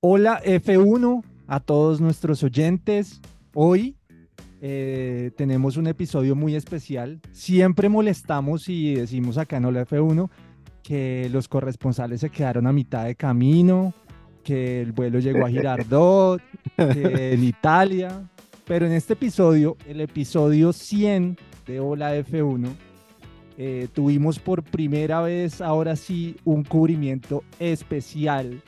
Hola F1 a todos nuestros oyentes. Hoy eh, tenemos un episodio muy especial. Siempre molestamos y decimos acá en Hola F1 que los corresponsales se quedaron a mitad de camino, que el vuelo llegó a Girardot, que en Italia. Pero en este episodio, el episodio 100 de Hola F1, eh, tuvimos por primera vez, ahora sí, un cubrimiento especial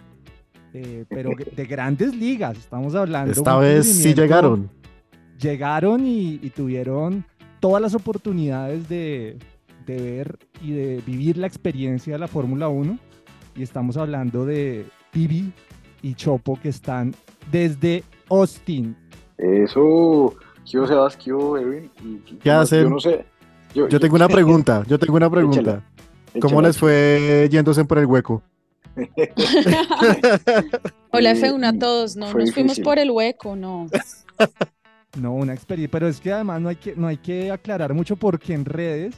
eh, pero de grandes ligas. Estamos hablando. Esta vez sí llegaron. Llegaron y, tuvieron todas las oportunidades de, de, ver y de vivir la experiencia de la Fórmula 1. Y estamos hablando de Pibi y Chopo que están desde Austin. Eso, ¿qué Sebas, qué Edwin? ¿Qué hacen? Yo no sé. Yo, tengo una pregunta, yo tengo una pregunta. ¿Cómo les fue yéndose por el hueco? Hola F1 a todos, no nos fuimos por el hueco, no. No, una experiencia, pero es que además no hay que, no hay que aclarar mucho porque en redes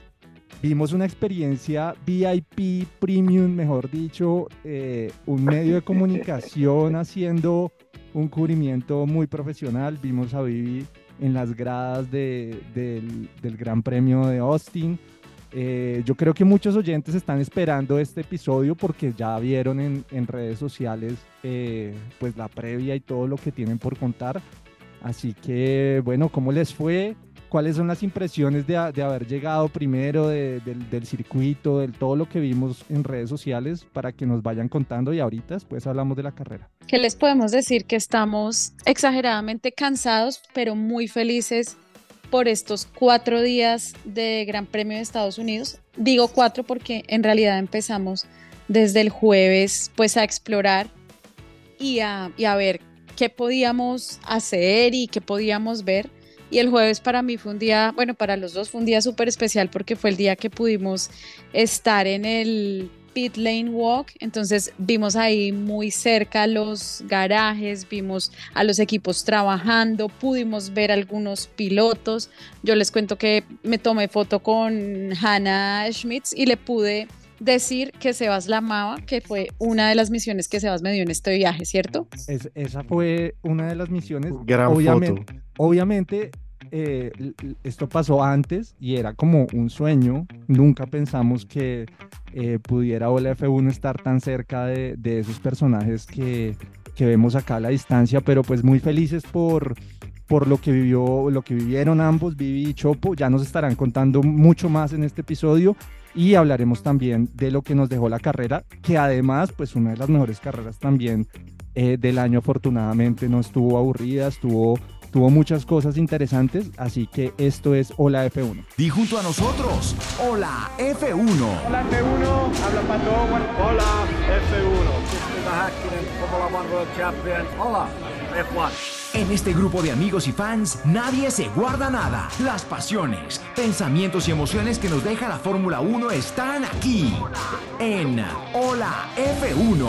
vimos una experiencia VIP premium, mejor dicho, eh, un medio de comunicación haciendo un cubrimiento muy profesional. Vimos a Vivi en las gradas del, del Gran Premio de Austin. Eh, yo creo que muchos oyentes están esperando este episodio porque ya vieron en, redes sociales eh, pues la previa y todo lo que tienen por contar. Así que bueno, ¿cómo les fue? ¿Cuáles son las impresiones de, haber llegado primero del, circuito, de todo lo que vimos en redes sociales para que nos vayan contando y ahorita después hablamos de la carrera? ¿Qué les podemos decir? Que estamos exageradamente cansados, pero muy felices por estos cuatro días de Gran Premio de Estados Unidos. Digo cuatro porque en realidad empezamos desde el jueves pues a explorar y a, y a ver qué podíamos hacer y qué podíamos ver. Y el jueves para mí fue un día, bueno, para los dos fue un día súper especial porque fue el día que pudimos estar en el Pit Lane Walk, entonces vimos ahí muy cerca los garajes, vimos a los equipos trabajando, pudimos ver algunos pilotos. Yo les cuento que me tomé foto con Hannah Schmitz y le pude decir que Sebas la amaba, que fue una de las misiones que Sebas me dio en este viaje, ¿cierto? esa fue una de las misiones. Gran obviamente, foto. Obviamente eh, esto pasó antes y era como un sueño. Nunca pensamos que eh, pudiera Ola F1 estar tan cerca de, esos personajes que, que, vemos acá a la distancia, pero pues muy felices por, por lo que vivió, lo que vivieron ambos, Vivi y Chopo. Ya nos estarán contando mucho más en este episodio y hablaremos también de lo que nos dejó la carrera, que además, pues una de las mejores carreras también eh, del año, afortunadamente, no estuvo aburrida, estuvo tuvo muchas cosas interesantes, así que esto es Hola F1. Y junto a nosotros, Hola F1. Hola F1, habla Pato Hola F1. Hola F1. En este grupo de amigos y fans, nadie se guarda nada. Las pasiones, pensamientos y emociones que nos deja la Fórmula 1 están aquí. En Hola F1.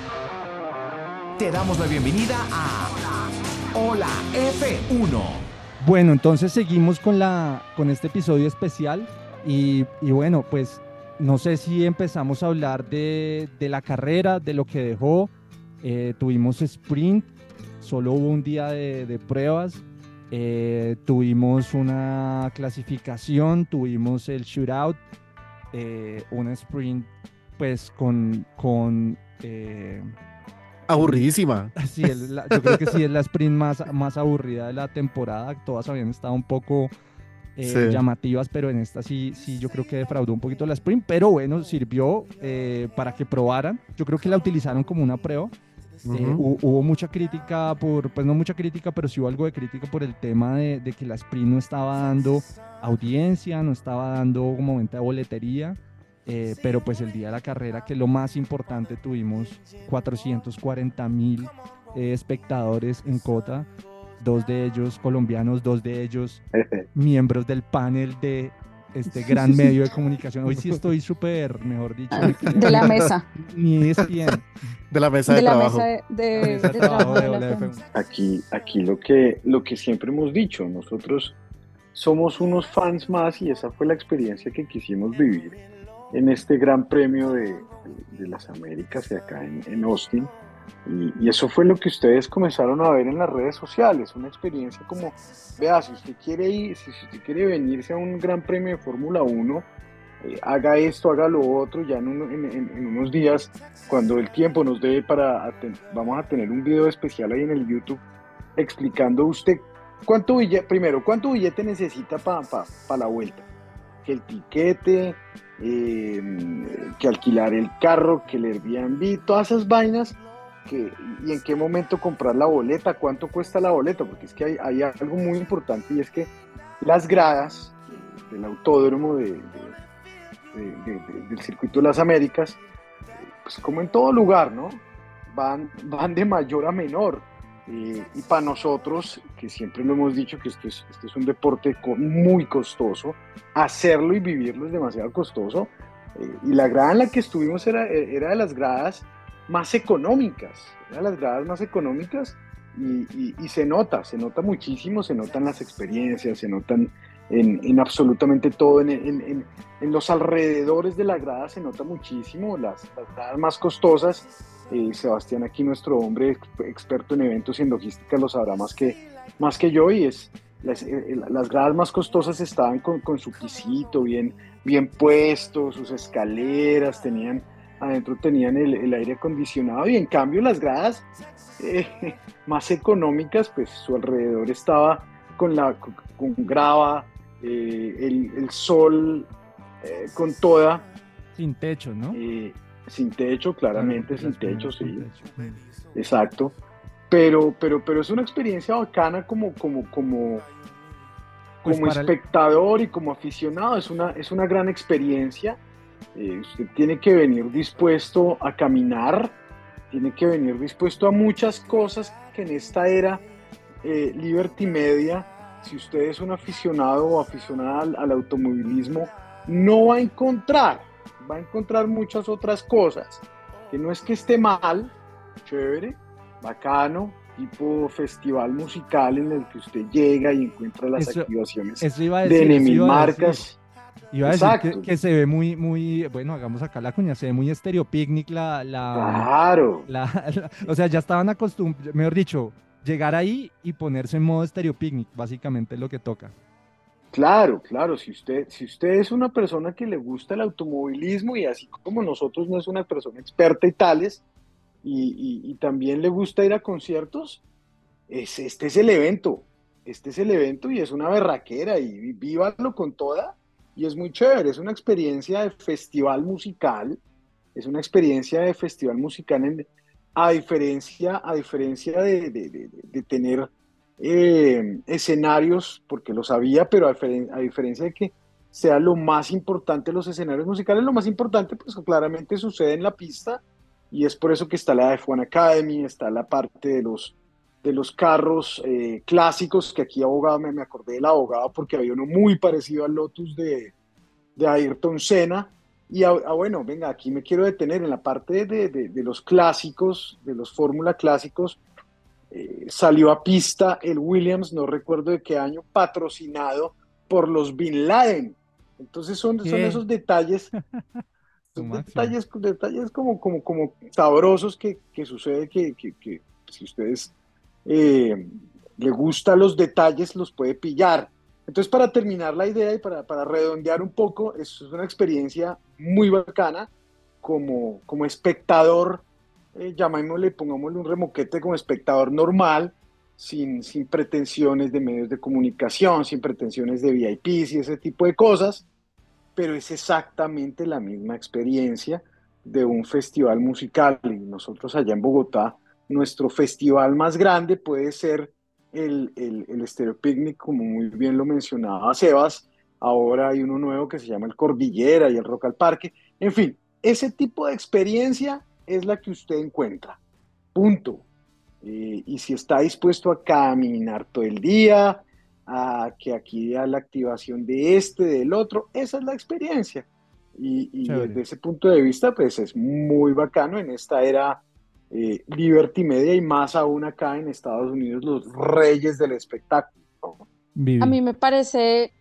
Te damos la bienvenida a Hola F1. Bueno, entonces seguimos con, la, con este episodio especial y, y bueno, pues no sé si empezamos a hablar de, de la carrera, de lo que dejó. Eh, tuvimos sprint, solo hubo un día de, pruebas. Eh, tuvimos una clasificación, tuvimos el shootout, eh, una sprint pues con... con eh, Aburridísima. Sí, yo creo que sí es la sprint más, más aburrida de la temporada. Todas habían estado un poco llamativas, pero en esta sí, sí yo creo que defraudó un poquito la sprint. Pero bueno, sirvió para que probaran. Yo creo que la utilizaron como una prueba. Eh, hubo, mucha crítica por, pues no mucha crítica, pero sí hubo algo de crítica por el tema de, que la Sprint no estaba dando audiencia, no estaba dando como venta de boletería. Eh, pero pues el día de la carrera, que lo más importante, tuvimos 440 mil eh, espectadores en Cota, dos de ellos colombianos, dos de ellos miembros del panel de este gran medio de comunicación. Hoy sí estoy súper, mejor dicho. De la mesa. Ni es bien. De la mesa de, de trabajo. Mesa de, de, trabajo aquí, aquí lo que, lo que siempre hemos dicho, nosotros somos unos fans más y esa fue la experiencia que quisimos vivir en este gran premio de, las Américas de acá en, en Austin. Y, eso fue lo que ustedes comenzaron a ver en las redes sociales, una experiencia como, vea, si usted quiere ir, si usted quiere venirse a un gran premio de Fórmula 1, eh, haga esto, haga lo otro, ya en, unos días, cuando el tiempo nos dé para, vamos a tener un video especial ahí en el YouTube explicando usted cuánto billete, primero, cuánto billete necesita para la vuelta, que el tiquete, eh, que alquilar el carro, que el Airbnb, todas esas vainas y en qué momento comprar la boleta, cuánto cuesta la boleta, porque es que hay, algo muy importante y es que las gradas del autódromo de, del circuito de las Américas, pues como en todo lugar, ¿no? Van, van de mayor a menor. Eh, y para nosotros, que siempre lo hemos dicho que esto es, esto es un deporte muy costoso, hacerlo y vivirlo es demasiado costoso. Eh, y la grada en la que estuvimos era, era de las gradas más económicas, las gradas más económicas y, se nota, se nota muchísimo, se notan las experiencias, se notan en, absolutamente todo, en, los alrededores de la grada se nota muchísimo, las, gradas más costosas, eh, Sebastián aquí nuestro hombre experto en eventos y en logística lo sabrá más que, más que yo y es... Las, eh, las gradas más costosas estaban con, con su pisito bien, bien puesto, sus escaleras, tenían adentro tenían el, aire acondicionado y en cambio las gradas eh, más económicas, pues su alrededor estaba con, la, con, grava, eh, el, sol eh, con toda. Sin techo, ¿no? Sin techo, claramente, sin techo, sí. Exacto. Pero, pero, pero es una experiencia bacana como, como, como, pues como espectador y como aficionado. Es una, es una gran experiencia eh, usted tiene que venir dispuesto a caminar, tiene que venir dispuesto a muchas cosas que en esta era eh, Liberty Media, si usted es un aficionado o aficionada al, automovilismo, no va a encontrar, va a encontrar muchas otras cosas, que no es que esté mal, chévere, bacano, tipo festival musical en el que usted llega y encuentra las activaciones de enemigas marcas. Iba a decir que, se ve muy, muy, bueno, hagamos acá la cuña, se ve muy estéreo picnic la, la, claro. o sea, ya estaban acostumbrados, mejor dicho, llegar ahí y ponerse en modo estéreo picnic, básicamente es lo que toca. Claro, claro, si usted, si usted es una persona que le gusta el automovilismo y así como nosotros no es una persona experta y tales, y, también le gusta ir a conciertos, es, este es el evento, este es el evento y es una berraquera y vívalo con toda y es muy chévere, es una experiencia de festival musical, es una experiencia de festival musical a diferencia, a diferencia de, tener eh, escenarios, porque lo sabía, pero a, diferencia de que sea lo más importante los escenarios musicales, lo más importante pues claramente sucede en la pista y es por eso que está la F1 Academy, está la parte de los de los carros eh, clásicos, que aquí abogado, me, me acordé del abogado porque había uno muy parecido al Lotus de, de Ayrton Senna. Y ah, bueno, venga, aquí me quiero detener en la parte de, de, los clásicos, de los Fórmula clásicos. Eh, salió a pista el Williams, no recuerdo de qué año, patrocinado por los Bin Laden. Entonces son, son esos detalles, detalles, detalles como, como, como sabrosos que, que sucede que, que, que, si ustedes eh, le gustan los detalles, los puede pillar. Entonces, para terminar la idea y para, para redondear un poco, es una experiencia muy bacana como, como espectador, eh, llamémosle, pongámosle un remoquete como espectador normal, sin, sin pretensiones de medios de comunicación, sin pretensiones de VIPs y ese tipo de cosas, pero es exactamente la misma experiencia de un festival musical. Y nosotros allá en Bogotá, nuestro festival más grande puede ser el, el, el Stereo Picnic, como muy bien lo mencionaba Sebas. Ahora hay uno nuevo que se llama el Cordillera y el Rock al Parque. En fin, ese tipo de experiencia es la que usted encuentra. Punto. Eh, y si está dispuesto a caminar todo el día, a que aquí a la activación de este, del otro, esa es la experiencia. Y, y desde ese punto de vista, pues es muy bacano en esta era eh, Liberty Media y más aún acá en Estados Unidos, los reyes del espectáculo. A mí me parece,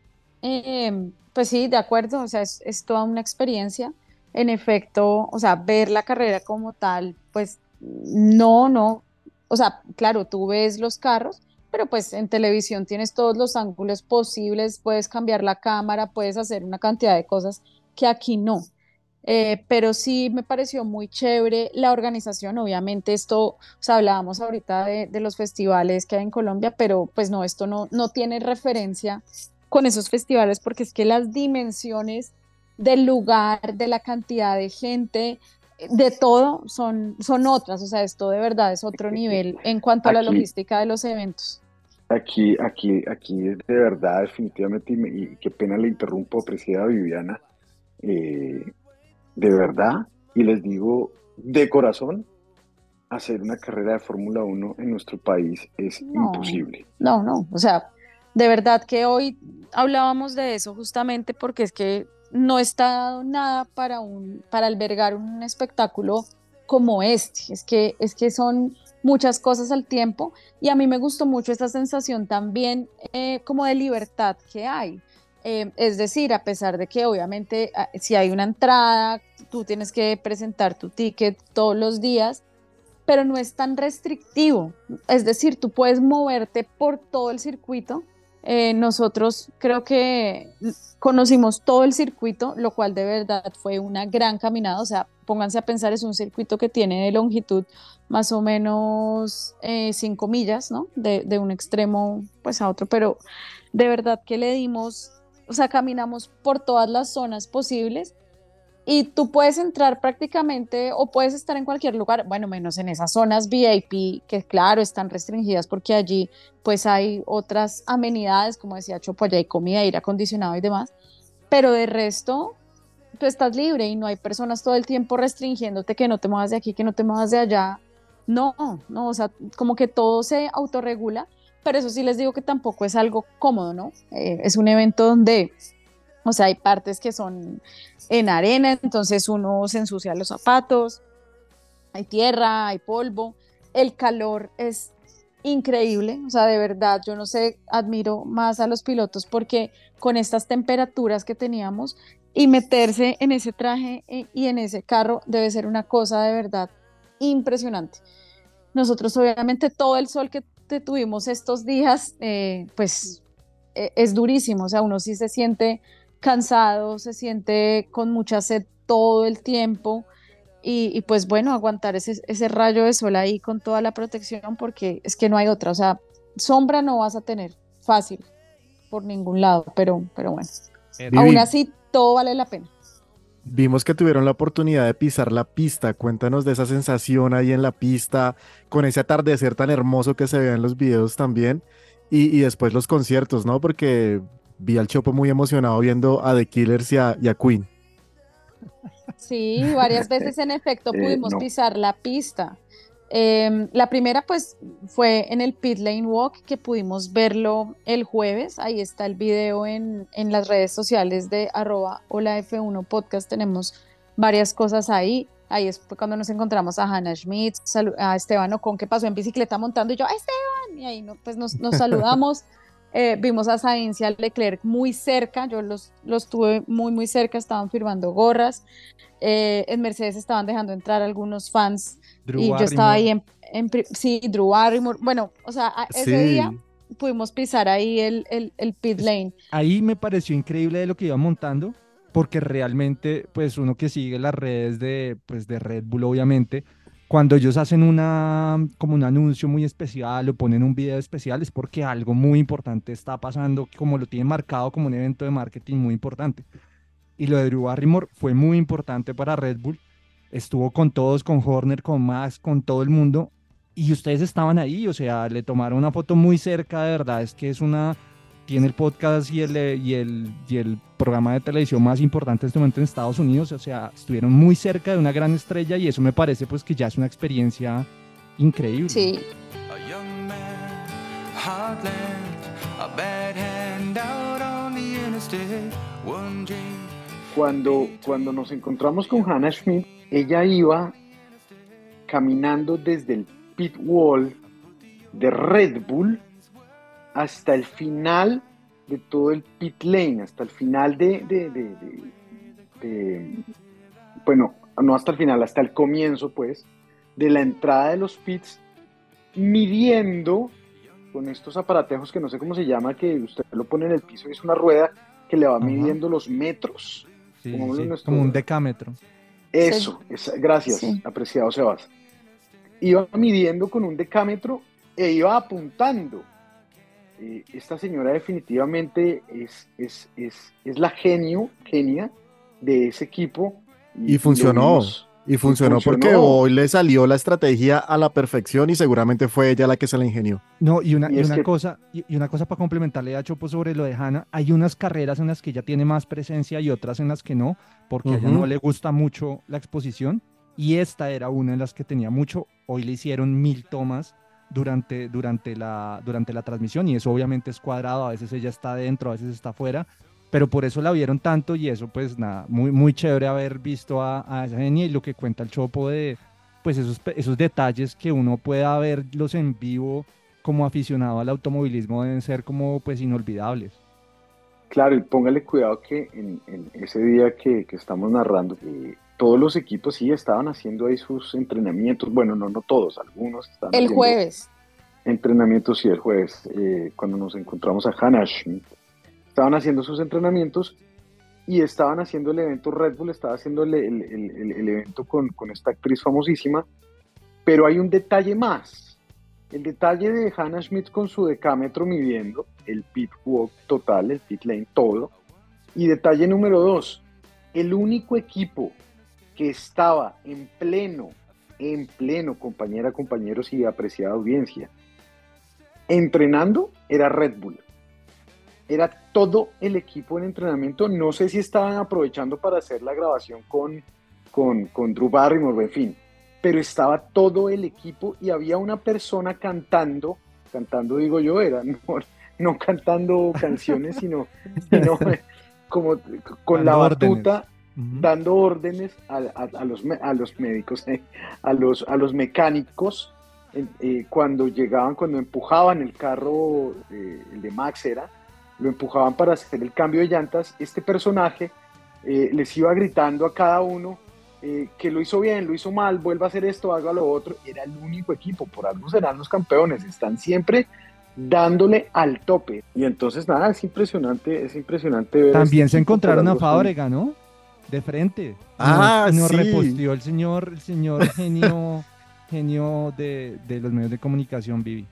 em, pues sí, de acuerdo, o sea, es, es, toda una experiencia. En efecto, o sea, ver la carrera como tal, pues no, no, o sea, claro, tú ves los carros, pero pues en televisión tienes todos los ángulos posibles, puedes cambiar la cámara, puedes hacer una cantidad de cosas que aquí no. Eh, pero sí me pareció muy chévere la organización. Obviamente esto, o sea, hablábamos ahorita de, los festivales que hay en Colombia, pero pues no, esto no, no tiene referencia con esos festivales porque es que las dimensiones del lugar, de la cantidad de gente, de todo son, son otras. O sea, esto de verdad es otro nivel en cuanto a la logística de los eventos. Aquí, aquí, aquí es de verdad, definitivamente, y, qué pena le interrumpo, presidenta Viviana. Eh, de verdad, y les digo de corazón, hacer una carrera de Fórmula 1 en nuestro país es imposible. No, no, o sea, de verdad que hoy hablábamos de eso justamente porque es que no está dado nada para, un, para albergar un espectáculo como este. Es que, es que son muchas cosas al tiempo y a mí me gustó mucho esta sensación también eh, como de libertad que hay. Eh, es decir, a pesar de que obviamente ah, si hay una entrada, tú tienes que presentar tu ticket todos los días, pero no es tan restrictivo. Es decir, tú puedes moverte por todo el circuito. Eh, nosotros creo que conocimos todo el circuito, lo cual de verdad fue una gran caminada. O sea, pónganse a pensar, es un circuito que tiene de longitud más o menos 5 eh, millas, ¿no? De, de un extremo pues a otro, pero de verdad que le dimos o sea, caminamos por todas las zonas posibles y tú puedes entrar prácticamente o puedes estar en cualquier lugar, bueno, menos en esas zonas VIP que claro, están restringidas porque allí pues hay otras amenidades, como decía Chopo, allá hay comida, aire acondicionado y demás, pero de resto tú estás libre y no hay personas todo el tiempo restringiéndote que no te muevas de aquí, que no te muevas de allá. No, no, o sea, como que todo se autorregula pero eso sí les digo que tampoco es algo cómodo, ¿no? Eh, es un evento donde, o sea, hay partes que son en arena, entonces uno se ensucia los zapatos, hay tierra, hay polvo, el calor es increíble, o sea, de verdad, yo no sé, admiro más a los pilotos porque con estas temperaturas que teníamos y meterse en ese traje eh, y en ese carro debe ser una cosa de verdad impresionante. Nosotros obviamente todo el sol que tuvimos estos días, eh, pues e, es durísimo, o sea, uno sí se siente cansado, se siente con mucha sed todo el tiempo y, pues bueno, aguantar ese, ese, rayo de sol ahí con toda la protección porque es que no hay otra, o sea, sombra no vas a tener fácil por ningún lado, pero, pero bueno, aún así todo vale la pena. Vimos que tuvieron la oportunidad de pisar la pista. Cuéntanos de esa sensación ahí en la pista, con ese atardecer tan hermoso que se ve en los videos también. Y, después los conciertos, ¿no? Porque vi al Chopo muy emocionado viendo a The Killers y a, Queen. Sí, varias veces en efecto eh, pudimos pisar la pista. Em, la primera pues fue en el Pit Lane Walk que pudimos verlo el jueves. Ahí está el video en, en las redes sociales de arroba hola F1 podcast. Tenemos varias cosas ahí. Ahí es cuando nos encontramos a Hannah Schmidt, a Esteban Ocon que pasó en bicicleta montando y yo, Esteban, y ahí no, pues nos, nos saludamos. Eh, vimos a Sainz y a Leclerc muy cerca, yo los, los tuve muy, muy cerca, estaban firmando gorras. Eh, en Mercedes estaban dejando entrar algunos fans y yo estaba ahí en, sí, Drew Barrymore. Bueno, o sea, ese día pudimos pisar ahí el, el, el, pit lane. Ahí me pareció increíble de lo que iba montando, porque realmente, pues uno que sigue las redes de, pues, de Red Bull, obviamente, cuando ellos hacen una, como un anuncio muy especial o ponen un video especial es porque algo muy importante está pasando, como lo tienen marcado como un evento de marketing muy importante. Y lo de Drew Barrymore fue muy importante para Red Bull. Estuvo con todos, con Horner, con Max, con todo el mundo. Y ustedes estaban ahí, o sea, le tomaron una foto muy cerca, de verdad. Es que es una. Tiene el podcast y el, y el, y el programa de televisión más importante en este momento en Estados Unidos. O sea, estuvieron muy cerca de una gran estrella y eso me parece, pues, que ya es una experiencia increíble. Sí. Cuando, cuando nos encontramos con Hannah Schmidt, ella iba caminando desde el pit wall de Red Bull hasta el final de todo el pit lane, hasta el final de, de, bueno, no hasta el final, hasta el comienzo, pues, de la entrada de los pits, midiendo con estos aparatejos que no sé cómo se llama, que usted lo pone en el piso y es una rueda que le va midiendo los metros como, un decámetro. Eso, gracias, apreciado Sebas. Iba midiendo con un decámetro e iba apuntando. Eh, esta señora definitivamente es, es, es, es, la genio, genia de ese equipo. Y, funcionó. Y funcionó, porque hoy le salió la estrategia a la perfección y seguramente fue ella la que se la ingenió. No, y una, una cosa, y, una cosa para complementarle a Chopo sobre lo de Hanna, hay unas carreras en las que ella tiene más presencia y otras en las que no, porque a ella no le gusta mucho la exposición, y esta era una en las que tenía mucho. Hoy le hicieron mil tomas durante, durante, la, durante la transmisión, y eso obviamente es cuadrado, a veces ella está dentro, a veces está afuera, pero por eso la vieron tanto y eso pues nada, muy, muy chévere haber visto a, a esa genia y lo que cuenta el Chopo de pues esos, esos detalles que uno pueda verlos en vivo como aficionado al automovilismo deben ser como pues inolvidables. Claro, y póngale cuidado que en, ese día que, que estamos narrando, eh, todos los equipos sí estaban haciendo ahí sus entrenamientos, bueno, no, no todos, algunos estaban El jueves. Entrenamientos, sí, el jueves, eh, cuando nos encontramos a Hanash, estaban haciendo sus entrenamientos y estaban haciendo el evento Red Bull, estaba haciendo el, el, evento con, con, esta actriz famosísima, pero hay un detalle más. El detalle de Hannah Schmidt con su decámetro midiendo el pit walk total, el pit lane, todo. Y detalle número dos, el único equipo que estaba en pleno, en pleno, compañera, compañeros y apreciada audiencia, entrenando era Red Bull era todo el equipo en entrenamiento. No sé si estaban aprovechando para hacer la grabación con, con, con Drew Barrymore, en fin, pero estaba todo el equipo y había una persona cantando, cantando digo yo, era no, cantando canciones, sino, como con la batuta. Dando órdenes a, los, a los médicos, eh, a, los, a los mecánicos, eh, cuando llegaban, cuando empujaban el carro, eh, el de Max era, lo empujaban para hacer el cambio de llantas, este personaje les iba gritando a cada uno eh, que lo hizo bien, lo hizo mal, vuelva a hacer esto, haga lo otro. Era el único equipo, por algo serán los campeones, están siempre dándole al tope. Y entonces, nada, es impresionante, es impresionante ver. También se encontraron a Fábrega, ¿no? De frente. Ah, nos, sí. reposteó el señor, el señor genio, genio de, de los medios de comunicación, Vivi.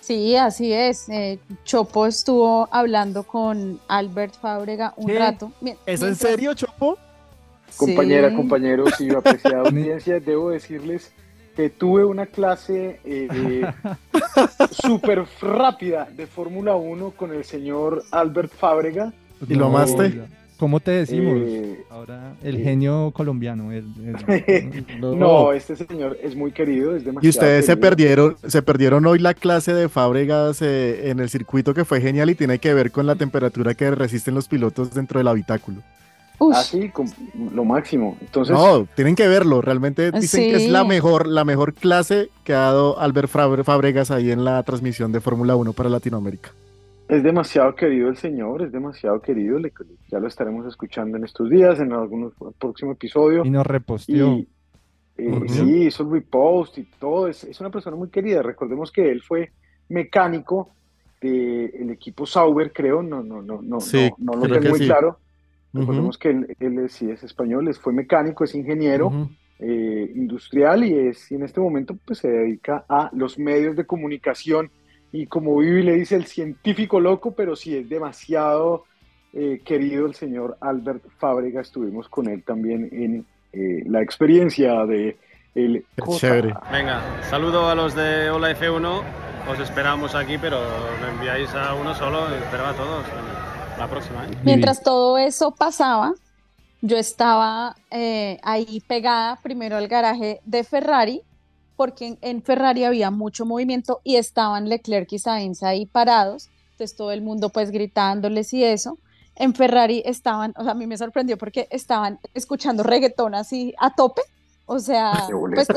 Sí, así es. Eh, Chopo estuvo hablando con Albert Fábrega un rato. ¿Es en serio, Chopo? Compañera, compañeros y apreciada audiencia, debo decirles que tuve una clase eh, súper rápida de Fórmula 1 con el señor Albert Fábrega. ¿Y lo amaste? ¿Cómo te decimos? Eh, Ahora el eh. genio colombiano. el- el- No, este señor es muy querido, es demasiado Y ustedes se querido. perdieron, se perdieron hoy la clase de Fábregas eh, en el circuito que fue genial y tiene que ver con la temperatura que resisten los pilotos dentro del habitáculo. Ush, Así, con lo máximo. Entonces, No, tienen que verlo. Realmente dicen que es la Sí. mejor, la mejor clase que ha dado Albert Fábregas ahí en la transmisión de Fórmula 1 para Latinoamérica. Es demasiado querido el señor, es demasiado querido. le- ya lo estaremos escuchando en estos días, en algún próximo episodio. y nos reposteó. Y eh, sí, hizo el repost y todo. Es, es una persona muy querida. Recordemos que él fue mecánico del equipo Sauber, creo. No, no, no, no, Sí, no, no lo tengo muy sí. claro. Recordemos que él, él es, sí es español, es, fue mecánico, es ingeniero eh, industrial y, es, y en este momento pues, se dedica a los medios de comunicación. Y como Vivi le dice, el científico loco, pero sí es demasiado eh, querido el señor Albert Fábrega. Estuvimos con él también en eh, la experiencia de el chévere. Venga, saludo a los de Hola F1. Os esperamos aquí, pero me enviáis a uno solo. Espero a todos. La próxima, ¿eh? Mientras todo eso pasaba, yo estaba eh, ahí pegada primero al garaje de Ferrari, porque en, en Ferrari había mucho movimiento y estaban Leclerc y Sainz ahí parados, entonces todo el mundo pues gritándoles y eso. En Ferrari estaban, o sea, a mí me sorprendió porque estaban escuchando reggaetón así a tope, o sea, pues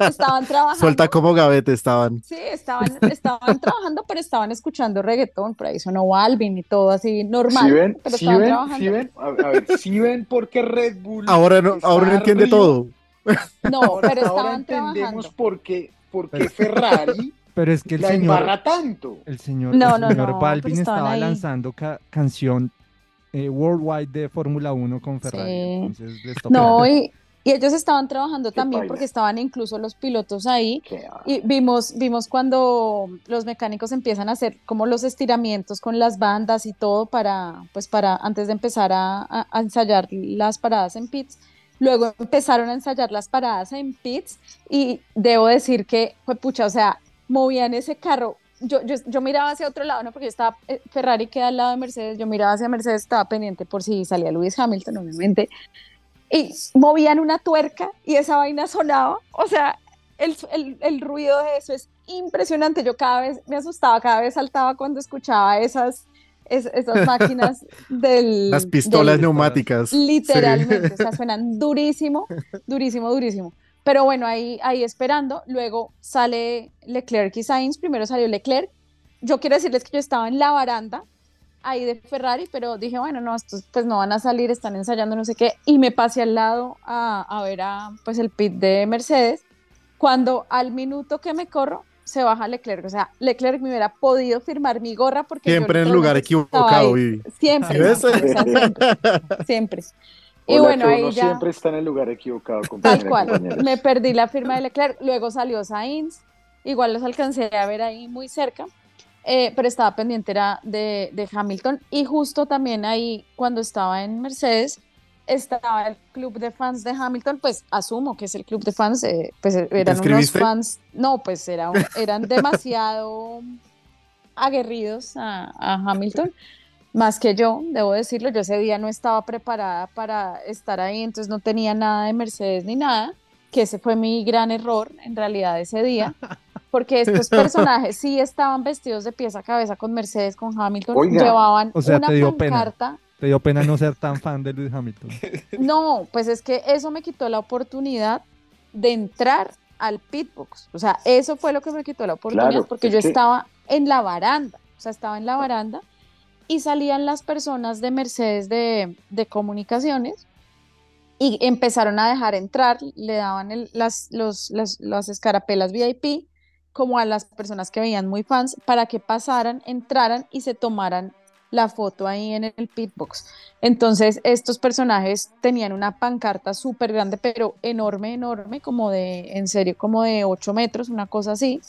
estaban trabajando. Suelta como gavete estaban. Sí, estaban, estaban trabajando, pero estaban escuchando reggaetón, por ahí sonó Alvin y todo así normal, ¿Sí ven? pero ¿Sí estaban ven? trabajando. ¿Sí ven? A, ver, ¿sí ven por qué Red Bull Ahora no, ahora no entiende arriba? todo. No, Ahora, pero ahora estaban entendemos trabajando. por qué, por qué Pero- Ferrari Pero es que el la señor, embarra tanto. el señor, No, el no, señor no, Balvin estaba ahí. lanzando ca- canción eh, worldwide de Fórmula 1 con Ferrari. Sí. Entonces les tocó. No, y, y ellos estaban trabajando Qué también porque estaban incluso los pilotos ahí. Qué. Y vimos, vimos cuando los mecánicos empiezan a hacer como los estiramientos con las bandas y todo para, pues para antes de empezar a, a- a ensayar las paradas en pits. Luego empezaron a ensayar las paradas en pits y debo decir que, fue pucha, o sea, movían ese carro. Yo, yo, yo miraba hacia otro lado, ¿no? Porque estaba, eh, Ferrari queda al lado de Mercedes, yo miraba hacia Mercedes, estaba pendiente por si salía Lewis Hamilton, obviamente, y movían una tuerca y esa vaina sonaba, o sea, el, el, el ruido de eso es impresionante. Yo cada vez me asustaba, cada vez saltaba cuando escuchaba esas, es- esas máquinas del... Las pistolas del- neumáticas. Sí. Literalmente, o sea, suenan durísimo, durísimo, durísimo. Pero bueno, ahí, ahí esperando, luego sale Leclerc y Sainz, primero salió Leclerc. Yo quiero decirles que yo estaba en la baranda ahí de Ferrari, pero dije, bueno, no, estos pues no van a salir, están ensayando no sé qué, y me pasé al lado a, a ver a, pues el pit de Mercedes, cuando al minuto que me corro, se baja Leclerc, o sea, Leclerc me hubiera podido firmar mi gorra porque yo Siempre en el lugar equivocado. Vivi. Siempre, ¿Sí ves? o sea, siempre, siempre. Y Hola, bueno, que ahí ya, siempre está en el lugar equivocado, tal cual, compañeros. me perdí la firma de Leclerc, luego salió Sainz, igual los alcancé a ver ahí muy cerca, eh, pero estaba pendiente era de, de Hamilton y justo también ahí cuando estaba en Mercedes estaba el club de fans de Hamilton, pues asumo que es el club de fans, eh, pues eran unos fans, no, pues era un- eran demasiado aguerridos a, a Hamilton, más que yo, debo decirlo, yo ese día no estaba preparada para estar ahí, entonces no tenía nada de Mercedes ni nada, que ese fue mi gran error en realidad ese día, porque estos personajes sí estaban vestidos de pies a cabeza con Mercedes, con Hamilton, Oiga. llevaban O sea, una dio pena. Te dio pena no ser tan fan de Lewis Hamilton. No, pues es que eso me quitó la oportunidad de entrar al pitbox. O sea, eso fue lo que me quitó la oportunidad Claro, porque es yo que- estaba en la baranda. O sea, estaba en la baranda y salían las personas de Mercedes de, de comunicaciones y empezaron a dejar entrar, le daban el- las, los, las, las escarapelas VIP como a las personas que veían muy fans para que pasaran, entraran y se tomaran la foto ahí en el pitbox. Entonces, estos personajes tenían una pancarta súper grande, pero enorme, enorme, como de, en serio, como de 8 metros, una cosa así,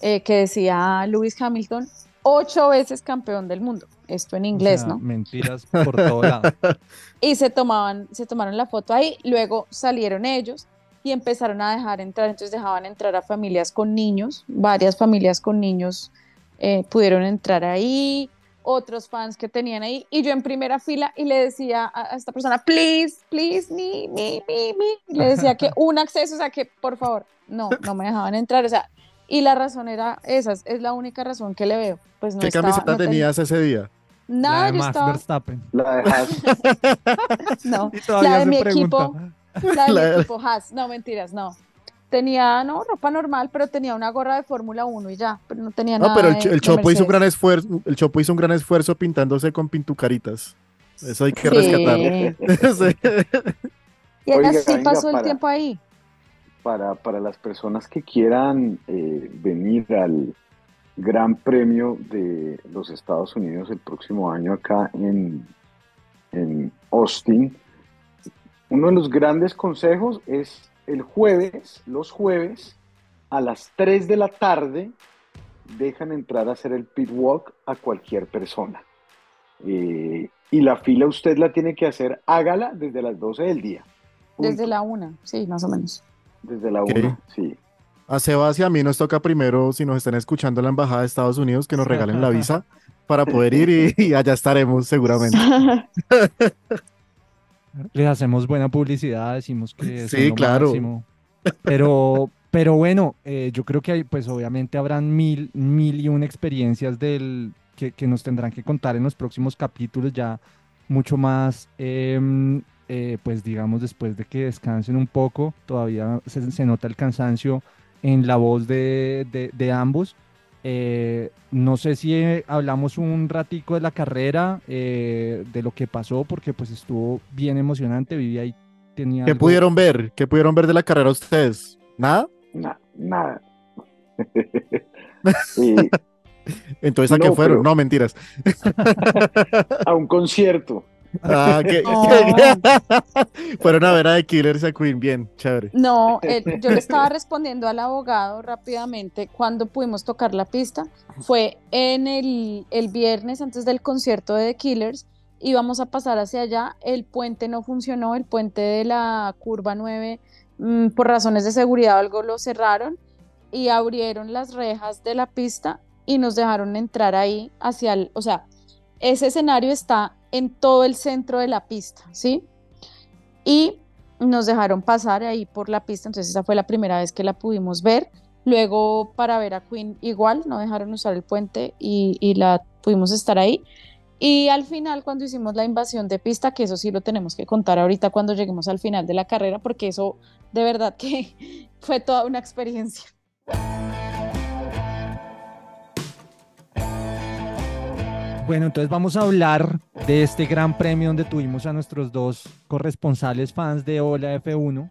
eh, que decía Lewis Hamilton, ocho veces campeón del mundo. Esto en O inglés, sea, ¿no? Mentiras por todo lado. y se tomaban, se tomaron la foto ahí, luego salieron ellos y empezaron a dejar entrar, entonces dejaban entrar a familias con niños, varias familias con niños eh, pudieron entrar ahí, otros fans que tenían ahí, y yo en primera fila y le decía a, esta persona, please, please, me, me, me, me, y le decía que un acceso, o sea, que por favor, no, no me dejaban entrar, o sea, y la razón era esa, es la única razón que le veo. Pues no ¿Qué estaba- camiseta no tenía- tenías ese día? Nada, la de yo Max estaba, Verstappen. La de Haas. no, la de mi pregunta. equipo, la de La mi de- equipo Haas, no, mentiras, no. Tenía, no, ropa normal, pero tenía una gorra de Fórmula 1 y ya, pero no tenía No, nada pero el, de- Ch- el de Chopo hizo un gran esfuerzo, el Chopo hizo un gran esfuerzo pintándose con pintucaritas. Eso hay que Sí. rescatar. Sí. Y Oiga, así pasó el para- tiempo ahí. para, para las personas que quieran eh, venir al Gran Premio de los Estados Unidos el próximo año acá en, en Austin, uno de los grandes consejos es el jueves, los jueves, a las 3 de la tarde, dejan entrar a hacer el pit walk a cualquier persona. Eh, y la fila usted la tiene que hacer, hágala desde las 12 del día. Punto. Desde la una, sí, más o menos. Desde la Ok. 1, sí. A Sebas y a mí nos toca primero, si nos están escuchando en la Embajada de Estados Unidos, que nos regalen la visa para poder ir y, y allá estaremos seguramente. Les hacemos buena publicidad, decimos que Sí, lo claro. máximo. Pero, pero bueno, eh, yo creo que hay, pues obviamente habrán mil, mil y una experiencias del, que, que nos tendrán que contar en los próximos capítulos ya mucho más, em, eh, pues digamos después de que descansen un poco, todavía se, se nota el cansancio en la voz de, de- de ambos. Eh, no sé si eh, hablamos un ratico de la carrera, eh, de lo que pasó, porque pues estuvo bien emocionante. Viví ahí, tenía ¿Qué algo- pudieron ver? ¿Qué pudieron ver de la carrera ustedes? ¿Nada? Na- nada. Entonces, ¿a No, qué fueron? pero- No, mentiras. a un concierto. Ah, que- No. Fueron a ver a The Killers a Queen. Bien, chévere. No, eh, yo le estaba respondiendo al abogado rápidamente cuando pudimos tocar la pista. Fue en el, el viernes antes del concierto de The Killers. Íbamos a pasar hacia allá. El puente no funcionó, el puente de la curva 9, mm, por razones de seguridad, algo lo cerraron y abrieron las rejas de la pista y nos dejaron entrar ahí hacia el. O sea, ese escenario está en todo el centro de la pista, ¿sí? Y nos dejaron pasar ahí por la pista, entonces esa fue la primera vez que la pudimos ver. Luego para ver a Queen igual, no dejaron usar el puente y, y la pudimos estar ahí. Y al final cuando hicimos la invasión de pista, que eso sí lo tenemos que contar ahorita cuando lleguemos al final de la carrera, porque eso de verdad que fue toda una experiencia. Bueno, entonces vamos a hablar de este gran premio donde tuvimos a nuestros dos corresponsales fans de Hola F1.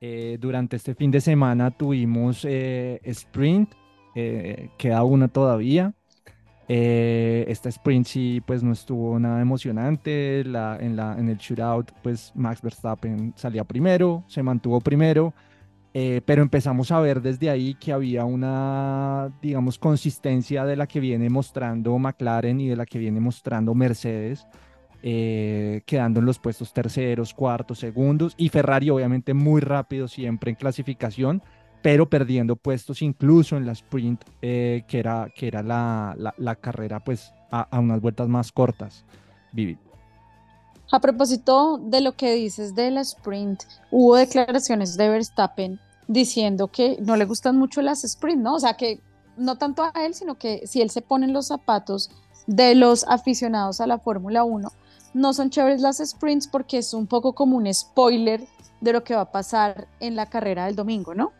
Eh, durante este fin de semana tuvimos eh, sprint, eh, queda una todavía. Eh, esta sprint sí, pues no estuvo nada emocionante. La, en, la, en el shootout, pues Max Verstappen salía primero, se mantuvo primero. eh, pero empezamos a ver desde ahí que había una, digamos, consistencia de la que viene mostrando McLaren y de la que viene mostrando Mercedes eh, quedando en los puestos terceros, cuartos, segundos, y Ferrari obviamente muy rápido siempre en clasificación, pero perdiendo puestos incluso en la sprint, eh, que era, que era la, la- carrera pues a, a unas vueltas más cortas. Vivi. A propósito de lo que dices de la sprint, hubo declaraciones de Verstappen diciendo que no le gustan mucho las sprint, ¿no? O sea, que no tanto a él, sino que si él se pone en los zapatos de los aficionados a la Fórmula 1, no son chéveres las sprints porque es un poco como un spoiler de lo que va a pasar en la carrera del domingo, ¿no?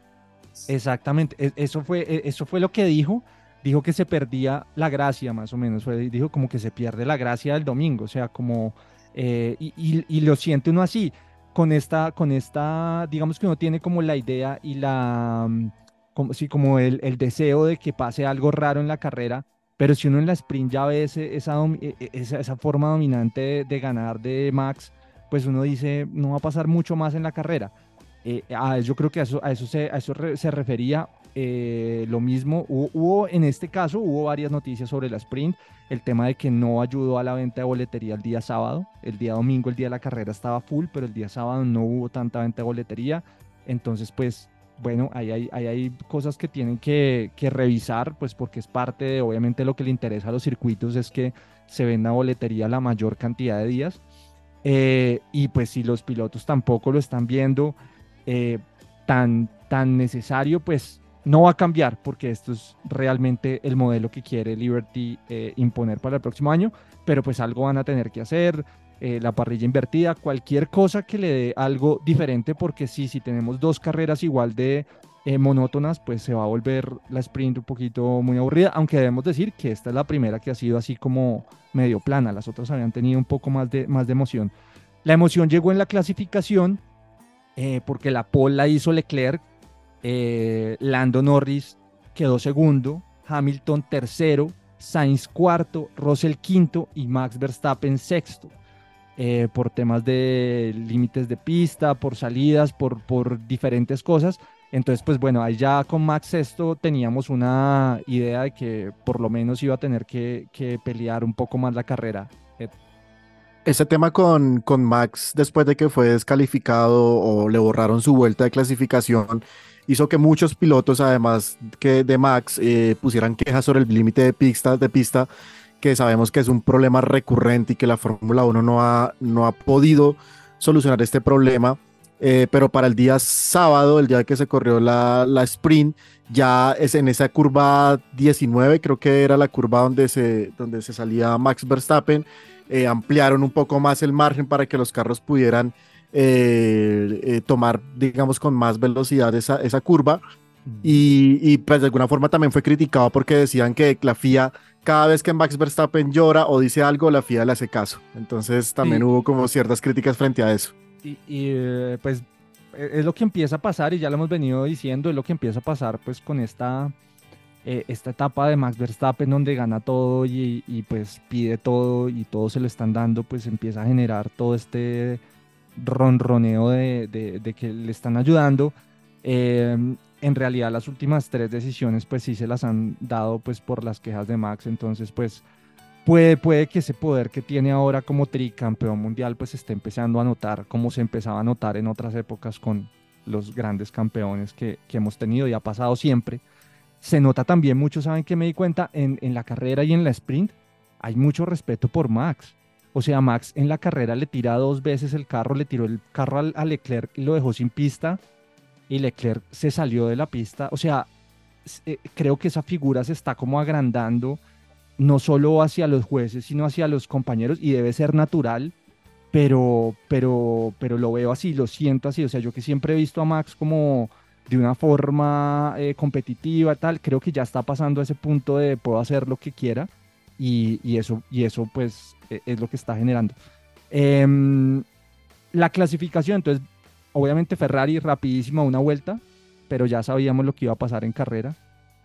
Exactamente, e- eso fue, e- eso fue lo que dijo. Dijo que se perdía la gracia, más o menos. Dijo como que se pierde la gracia del domingo. O sea, como. eh, y, lo siente uno así. Con esta, con esta, digamos que uno tiene como la idea y la. mm, Como, sí, como el deseo de que pase algo raro en la carrera. Pero si uno en la sprint ya ve ese, e- e- esa, esa forma dominante de, ganar de Max, pues uno dice, no va a pasar mucho más en la carrera. Eh, a- yo creo que a eso, a eso, se, a eso se refería eh, lo mismo. Hubo, hubo, en este caso, hubo varias noticias sobre la sprint. El tema de que no ayudó a la venta de boletería el día sábado. El día domingo, el día de la carrera estaba full, pero el día sábado no hubo tanta venta de boletería. Entonces, pues, bueno, ahí hay, cosas que tienen que, que revisar, pues porque es parte de, obviamente, lo que le interesa a los circuitos es que se venda boletería la mayor cantidad de días. Eh, y pues si los pilotos tampoco lo están viendo eh, tan, tan necesario, pues no va a cambiar porque esto es realmente el modelo que quiere Liberty eh, imponer para el próximo año, pero pues algo van a tener que hacer, eh, la parrilla invertida, cualquier cosa que le dé algo diferente, porque sí, si tenemos dos carreras igual de eh, monótonas, pues se va a volver la sprint un poquito muy aburrida, aunque debemos decir que esta es la primera que ha sido así como medio plana, las otras habían tenido un poco más de, más de emoción. La emoción llegó en la clasificación, eh, porque la pole la hizo Leclerc, eh, Lando Norris quedó segundo, Hamilton tercero, Sainz cuarto, Russell quinto y Max Verstappen sexto. Eh, por temas de límites de pista, por salidas, por, por diferentes cosas. Entonces, pues bueno, ahí ya con Max sexto teníamos una idea de que por lo menos iba a tener que, que pelear un poco más la carrera. Ese tema con, con Max, después de que fue descalificado o le borraron su vuelta de clasificación, hizo que muchos pilotos, además que de Max, eh, pusieran quejas sobre el límite de pista, de pista, que sabemos que es un problema recurrente y que la Fórmula 1 no ha, no ha podido solucionar este problema. Eh, pero para el día sábado, el día que se corrió la, la sprint, ya es en esa curva 19, creo que era la curva donde se, donde se salía Max Verstappen, eh, ampliaron un poco más el margen para que los carros pudieran eh, eh, tomar, digamos, con más velocidad esa, esa curva. Y, y, pues de alguna forma también fue criticado porque decían que la FIA, cada vez que Max Verstappen llora o dice algo, la FIA le hace caso. Entonces también Sí. hubo como ciertas críticas frente a eso. y, y, eh, pues e- es lo que empieza a pasar y ya lo hemos venido diciendo, es lo que empieza a pasar pues con esta, eh, esta etapa de Max Verstappen donde gana todo y, y, pues pide todo y todo se lo están dando, pues empieza a generar todo este ronroneo de, de- de que le están ayudando. Eh, en realidad las últimas tres decisiones pues sí se las han dado pues por las quejas de Max, entonces pues puede, puede que ese poder que tiene ahora como tricampeón mundial pues esté empezando a notar como se empezaba a notar en otras épocas con los grandes campeones que, que hemos tenido y ha pasado siempre. Se nota también mucho, ¿saben que me di cuenta? En, en la carrera y en la sprint hay mucho respeto por Max. O sea, Max en la carrera le tira dos veces el carro, le tiró el carro al- a Leclerc y lo dejó sin pista y Leclerc se salió de la pista. O sea, eh, creo que esa figura se está como agrandando no solo hacia los jueces, sino hacia los compañeros y debe ser natural, pero, pero, pero lo veo así, lo siento así. O sea, yo que siempre he visto a Max como de una forma eh, competitiva, tal, creo que ya está pasando a ese punto de puedo hacer lo que quiera y, y eso, y eso pues e- es lo que está generando. Em, la clasificación, entonces, obviamente Ferrari rapidísimo a una vuelta, pero ya sabíamos lo que iba a pasar en carrera.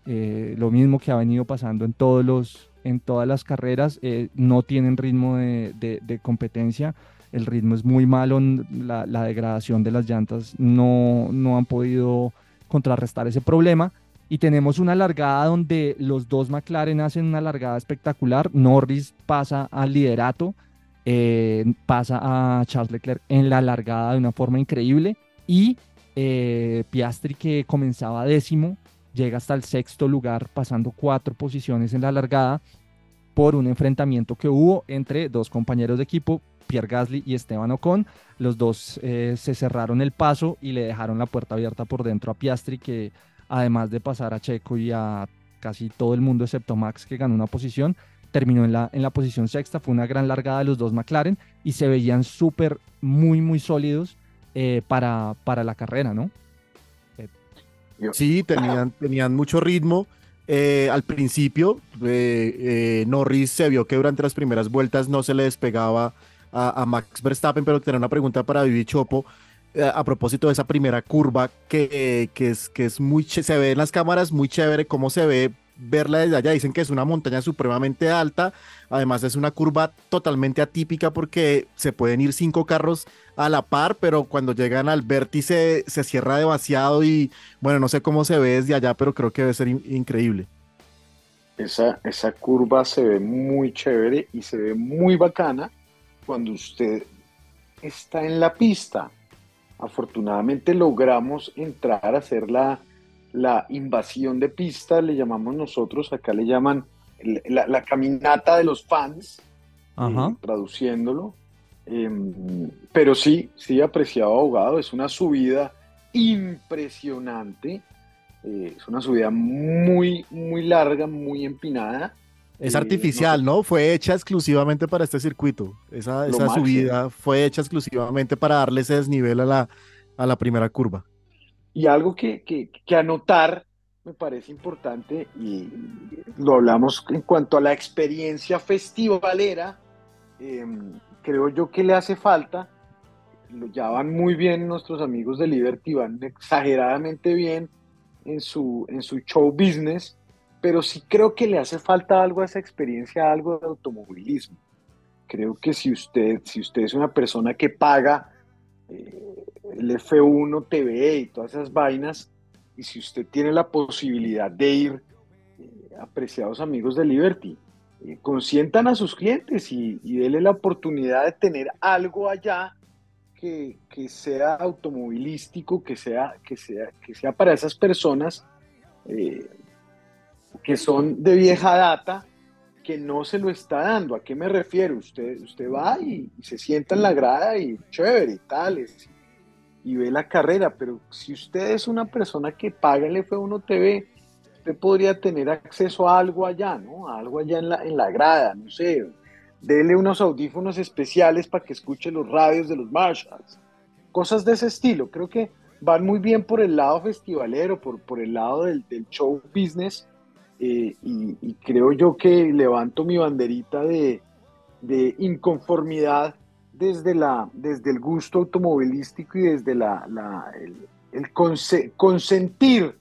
Eh, lo mismo que ha venido pasando en, todos los, en todas las carreras, eh, no tienen ritmo de, de- competencia, el ritmo es muy malo, la, la degradación de las llantas no, no han podido contrarrestar ese problema. Y tenemos una largada donde los dos McLaren hacen una largada espectacular. Norris pasa al liderato, eh, pasa a Charles Leclerc en la largada de una forma increíble. Y eh, Piastri, que comenzaba décimo, llega hasta el sexto lugar, pasando cuatro posiciones en la largada por un enfrentamiento que hubo entre dos compañeros de equipo, Pierre Gasly y Esteban Ocon. Los dos eh, se cerraron el paso y le dejaron la puerta abierta por dentro a Piastri, que además de pasar a Checo y a casi todo el mundo excepto Max, que ganó una posición, terminó en la, en la posición sexta. Fue una gran largada de los dos McLaren y se veían súper, muy, muy sólidos eh, para, para la carrera, ¿no? Sí, tenían, tenían mucho ritmo. Eh, al principio, eh, eh, Norris se vio que durante las primeras vueltas no se le despegaba a, a Max Verstappen, pero tenía una pregunta para Vivi Chopo eh, a propósito de esa primera curva que, eh, que, es, que es muy se ve en las cámaras muy chévere cómo se ve verla desde allá. Dicen que es una montaña supremamente alta, además es una curva totalmente atípica porque se pueden ir cinco carros a la par, pero cuando llegan al vértice se cierra demasiado y bueno, no sé cómo se ve desde allá, pero creo que debe ser increíble. Esa, esa curva se ve muy chévere y se ve muy bacana cuando usted está en la pista. Afortunadamente logramos entrar a hacer la, invasión de pista, le llamamos nosotros, acá le llaman la, caminata de los fans, eh, traduciéndolo. Em, pero sí, sí, apreciado abogado, es una subida impresionante, eh, es una subida muy, muy larga, muy empinada es eh, artificial, no, Fue hecha exclusivamente para este circuito. Esa, esa subida fue hecha exclusivamente para darle ese desnivel a la, a la primera curva. Y algo que, que, anotar me parece importante, y lo hablamos en cuanto a la experiencia festivalera, em, creo yo que le hace falta, lo ya van muy bien nuestros amigos de Liberty, van exageradamente bien en su, en su show business, pero sí creo que le hace falta algo a esa experiencia, algo de automovilismo. Creo que si usted, si usted es una persona que paga eh, el F1 TV y todas esas vainas, y si usted tiene la posibilidad de ir, eh, apreciados amigos de Liberty, eh, consientan a sus clientes y, y denle la oportunidad de tener algo allá que, que, sea automovilístico, que sea, que, sea, que sea para esas personas que son de vieja data, que no se lo está dando. ¿A qué me refiero? Usted, usted va y, se sienta en la grada y chévere y tales, y ve la carrera, pero si usted es una persona que paga el F1 TV, usted podría tener acceso a algo allá, ¿no? A algo allá en la, en la grada, no sé. Dele unos audífonos especiales para que escuche los radios de los Marshalls. Cosas de ese estilo. Creo que van muy bien por el lado festivalero, por, por el lado del, del show business eh, y, creo yo que levanto mi banderita de, inconformidad desde, la, desde el gusto automovilístico y desde la, el, consentir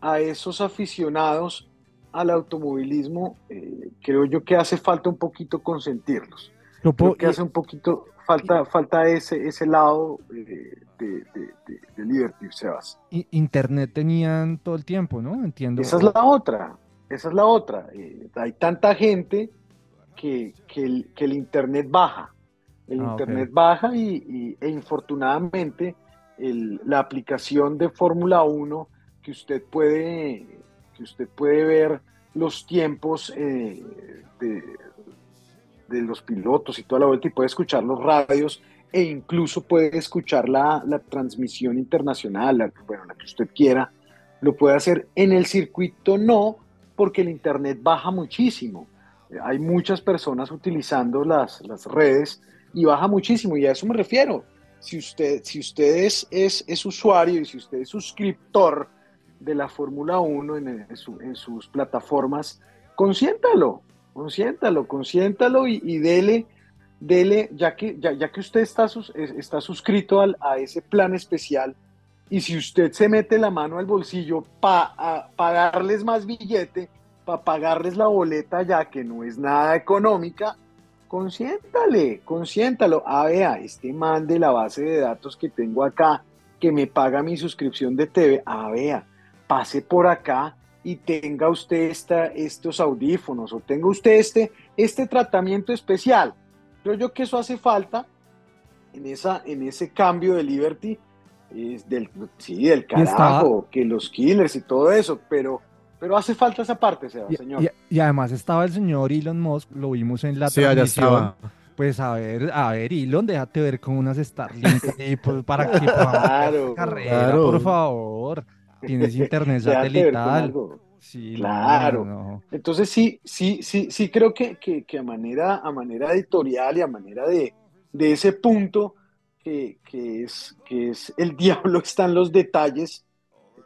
a esos aficionados al automovilismo, eh, creo yo que hace falta un poquito consentirlos. creo que hace un poquito falta, falta ese, ese lado eh, de, de, Liberty, Sebas. Internet tenían todo el tiempo, ¿no? Entiendo. Esa es la otra. Esa es la otra. Eh, hay tanta gente que, el, Internet baja. El ah, Internet baja y, e infortunadamente la aplicación de Fórmula 1 que usted puede, que usted puede ver los tiempos eh, de, los pilotos y toda la vuelta y puede escuchar los radios e incluso puede escuchar la, la transmisión internacional, bueno, la que usted quiera, lo puede hacer en el circuito no, porque el Internet baja muchísimo. Hay muchas personas utilizando las, las redes y baja muchísimo y a eso me refiero. Si usted, si usted es, es, usuario y si usted es suscriptor de la Fórmula 1 en, sus plataformas, consiéntalo, consiéntalo, consiéntalo y, y dele, dele, ya que, ya, ya que usted está, está suscrito al, a ese plan especial, y si usted se mete la mano al bolsillo para pagarles más billete, para pagarles la boleta ya que no es nada económica, consiéntale, consiéntalo. Ah, vea, este man de la base de datos que tengo acá, que me paga mi suscripción de TV, ah, vea, pase por acá y tenga usted esta, estos audífonos o tenga usted este, este tratamiento especial. Creo yo que eso hace falta en, esa, en ese cambio de Liberty es del, sí, del carajo, que los killers y todo eso, pero, pero hace falta esa parte, señor. Y, además estaba el señor Elon Musk, lo vimos en la sí, transmisión. Pues a ver, a ver, Elon, déjate ver con unas Starlink pues, para que claro, carrera, por favor. Tienes internet satelital. Sí, claro. Entonces sí, sí, sí, sí creo que, que, que, a manera, a manera editorial y a manera de, de ese punto, que, es, que es el diablo está en los detalles.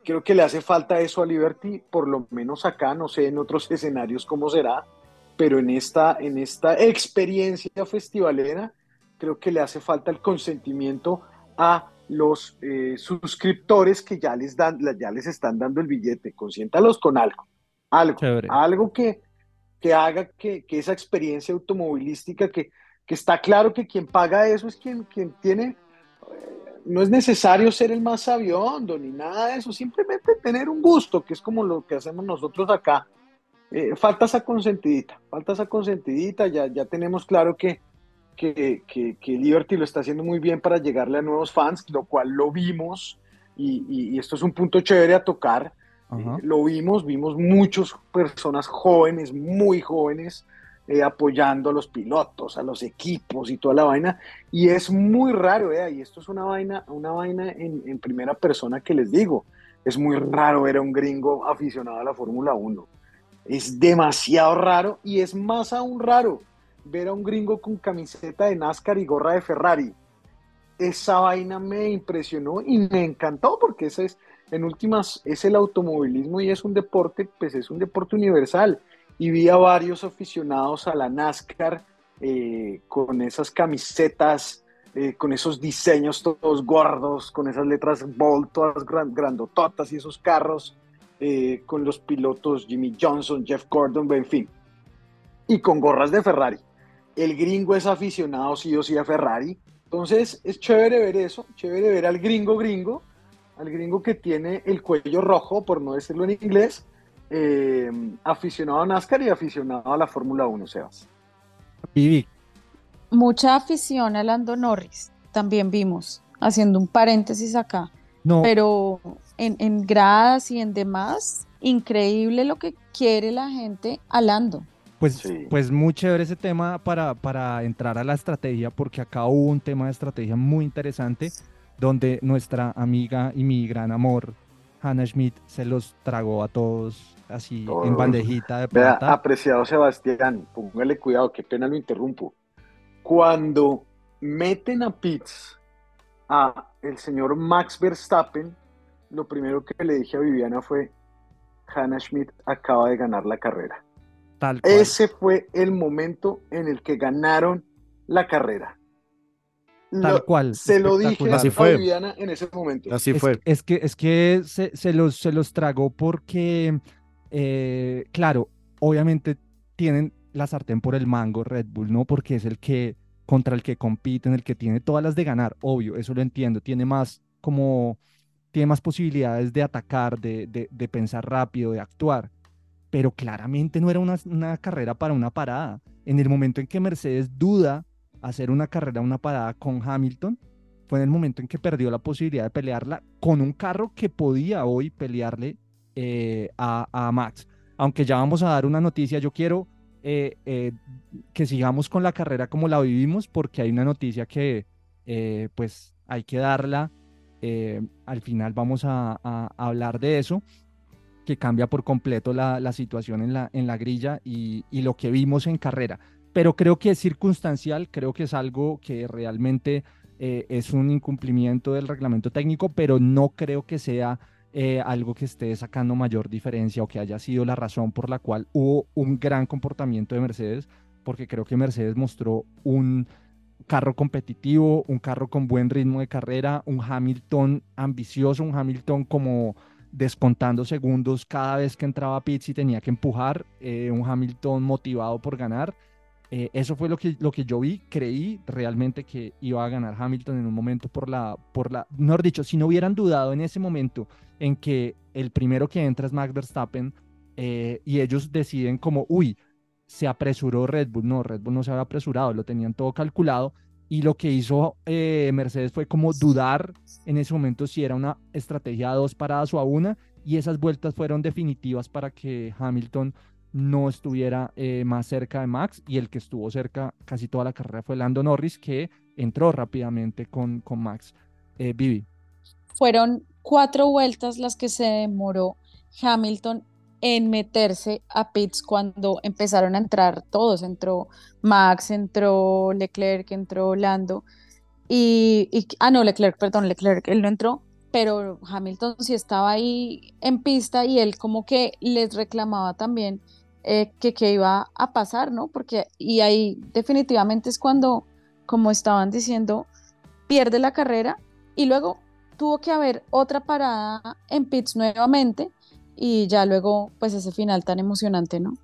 Creo que le hace falta eso a Liberty, por lo menos acá, no sé en otros escenarios cómo será, pero en esta, en esta experiencia festivalera, creo que le hace falta el consentimiento a los eh, suscriptores que ya les, dan, ya les están dando el billete. Consiéntalos con algo. Algo, Chévere. algo que, que haga que, que esa experiencia automovilística, que, que está claro que quien paga eso es quien, quien tiene, no es necesario ser el más sabiondo ni nada de eso, simplemente tener un gusto, que es como lo que hacemos nosotros acá. Eh, falta esa consentidita, falta esa consentidita, ya, ya tenemos claro que, que, que, que Liberty lo está haciendo muy bien para llegarle a nuevos fans, lo cual lo vimos y, y- y esto es un punto chévere a tocar. Ajá. Lo vimos, vimos muchas personas jóvenes, muy jóvenes, eh, apoyando a los pilotos, a los equipos y toda la vaina. Y es muy raro, y esto es una vaina, una vaina en, en primera persona que les digo, es muy raro ver a un gringo aficionado a la Fórmula 1. Es demasiado raro y es más aún raro ver a un gringo con camiseta de NASCAR y gorra de Ferrari. Esa vaina me impresionó y me encantó porque ese es, en últimas, es el automovilismo y es un deporte, pues es un deporte universal. Y vi a varios aficionados a la NASCAR eh, con esas camisetas, eh, con esos diseños todos gordos, con esas letras bold, todas gran- grandototas y esos carros, eh, con los pilotos Jimmy Johnson, Jeff Gordon, en fin. Y con gorras de Ferrari. El gringo es aficionado sí o sí a Ferrari. Entonces es chévere ver eso, chévere ver al gringo gringo, al gringo que tiene el cuello rojo, por no decirlo en inglés, eh, aficionado a NASCAR y aficionado a la Fórmula 1, Sebas. Vivi, Mucha afición a Lando Norris, también vimos, haciendo un paréntesis acá, no, pero en, en gradas y en demás, increíble lo que quiere la gente a Lando. pues, Sí. pues muy chévere ese tema para, para entrar a la estrategia, porque acá hubo un tema de estrategia muy interesante, donde nuestra amiga y mi gran amor, Hannah Schmidt, se los tragó a todos así en bandejita de Vea, plata. apreciado Sebastián, póngale cuidado, qué pena lo interrumpo. Cuando meten a Pitts a el señor Max Verstappen, lo primero que le dije a Viviana fue, Hannah Schmidt acaba de ganar la carrera. Tal cual. Ese fue el momento en el que ganaron la carrera. Tal Lo- cual, Se lo dije. Así a fue. Viviana en ese momento. Así es, fue. es que, es que se, se los, se los tragó porque, eh, claro, obviamente tienen la sartén por el mango Red Bull, ¿no? Porque es el que, contra el que compiten, el que tiene todas las de ganar, obvio, eso lo entiendo, tiene más como, tiene más posibilidades de atacar, de, de, de pensar rápido, de actuar, pero claramente no era una, una carrera para una parada. En el momento en que Mercedes duda hacer una carrera, una parada con Hamilton, fue en el momento en que perdió la posibilidad de pelearla con un carro que podía hoy pelearle eh, a, Max. Aunque ya vamos a dar una noticia, yo quiero eh, eh, que sigamos con la carrera como la vivimos, porque hay una noticia que pues hay que darla. al final vamos a, hablar de eso, que cambia por completo la, situación en la, grilla y lo que vimos en carrera. Pero creo que es circunstancial, creo que es algo que realmente eh, es un incumplimiento del reglamento técnico, pero no creo que sea eh, algo que esté sacando mayor diferencia o que haya sido la razón por la cual hubo un gran comportamiento de Mercedes, porque creo que Mercedes mostró un carro competitivo, un carro con buen ritmo de carrera, un Hamilton ambicioso, un Hamilton como descontando segundos cada vez que entraba a pits y tenía que empujar, eh, un Hamilton motivado por ganar. Eh, eso fue lo que, lo que yo vi, creí realmente que iba a ganar Hamilton en un momento por la, por la, mejor dicho, si no hubieran dudado en ese momento en que el primero que entra es Max Verstappen eh, y ellos deciden como, uy, se apresuró Red Bull, no, Red Bull no se había apresurado, lo tenían todo calculado y lo que hizo eh, Mercedes fue como dudar en ese momento si era una estrategia a dos paradas o a una y esas vueltas fueron definitivas para que Hamilton no estuviera eh, más cerca de Max y el que estuvo cerca casi toda la carrera fue Lando Norris que entró rápidamente con, con Max. Eh, Vivi. Fueron cuatro vueltas las que se demoró Hamilton en meterse a pits cuando empezaron a entrar todos. Entró Max, entró Leclerc, entró Lando. Y, y- ah, no, Leclerc, perdón, Leclerc, él no entró, pero Hamilton sí estaba ahí en pista y él como que les reclamaba también eh, que iba a pasar, ¿no? Porque, y ahí definitivamente es cuando, como estaban diciendo, pierde la carrera y luego tuvo que haber otra parada en pits nuevamente y ya luego pues ese final tan emocionante, ¿no?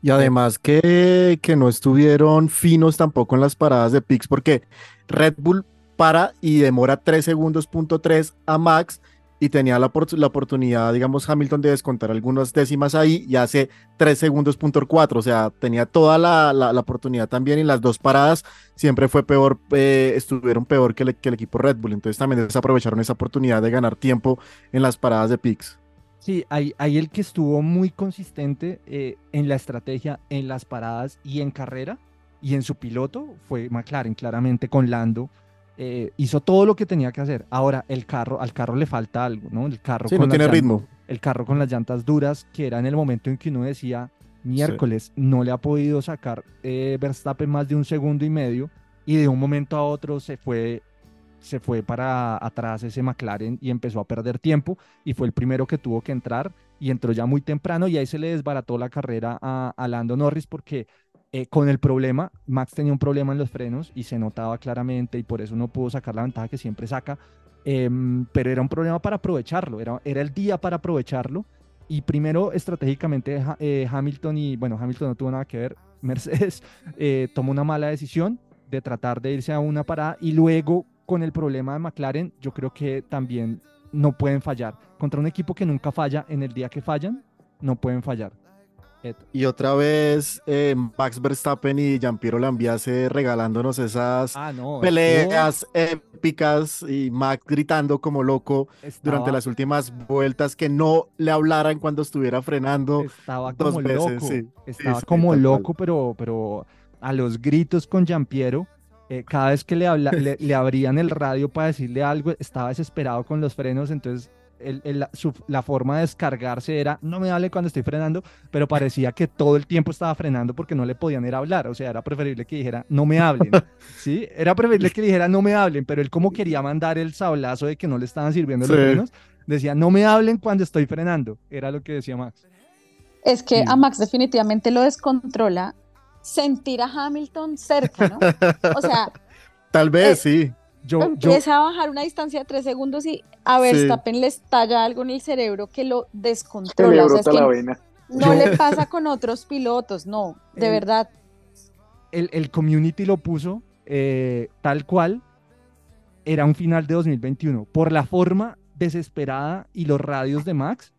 Y además que, que no estuvieron finos tampoco en las paradas de Pix, porque Red Bull para y demora 3 segundos, punto 3 a Max, y tenía la, la, oportunidad, digamos, Hamilton de descontar algunas décimas ahí y hace 3 segundos, punto 4, o sea, tenía toda la, la, oportunidad también y las dos paradas siempre fue peor, eh, estuvieron peor que, el equipo Red Bull, entonces también desaprovecharon esa oportunidad de ganar tiempo en las paradas de Pix. Sí, hay, hay el que estuvo muy consistente eh, en la estrategia, en las paradas y en carrera y en su piloto fue McLaren, claramente con Lando. Eh, hizo todo lo que tenía que hacer. Ahora, el carro, al carro le falta algo, ¿no? El carro sí, no tiene ritmo. El carro con las llantas duras, que era en el momento en que uno decía, miércoles, no le ha podido sacar eh, Verstappen más de un segundo y medio, y de un momento a otro se fue se fue para atrás ese McLaren y empezó a perder tiempo y fue el primero que tuvo que entrar y entró ya muy temprano y ahí se le desbarató la carrera a, Lando Norris porque eh, con el problema, Max tenía un problema en los frenos y se notaba claramente y por eso no pudo sacar la ventaja que siempre saca, em, pero era un problema para aprovecharlo, era, el día para aprovecharlo y primero estratégicamente eh, Hamilton y bueno, Hamilton no tuvo nada que ver, Mercedes eh, tomó una mala decisión de tratar de irse a una parada y luego con el problema de McLaren, yo creo que también no pueden fallar. Contra un equipo que nunca falla, en el día que fallan, no pueden fallar. Y otra vez eh, Max Verstappen y Giampiero Lambiase regalándonos esas ah, peleas épicas y Max gritando como loco durante las últimas vueltas que no le hablaran cuando estuviera frenando. Estaba como loco. Estaba como loco, pero, pero a los gritos con Giampiero eh, cada vez que le, habla, le, abrían el radio para decirle algo, estaba desesperado con los frenos, entonces la, forma de descargarse era, no me hable cuando estoy frenando, pero parecía que todo el tiempo estaba frenando porque no le podían ir a hablar, o sea, era preferible que dijera, no me hablen, ¿sí? Era preferible que dijera, no me hablen, pero él como quería mandar el sablazo de que no le estaban sirviendo los frenos, decía, no me hablen cuando estoy frenando, era lo que decía Max. Es que a Max definitivamente lo descontrola sentir a Hamilton cerca, ¿no? O sea... Tal vez, sí. Yo, empieza a bajar una distancia de tres segundos y a Verstappen le estalla algo en el cerebro que lo descontrola. No le pasa con otros pilotos, no, de verdad. El, el, community lo puso eh, tal cual era un final de 2021, por la forma desesperada y los radios de Max,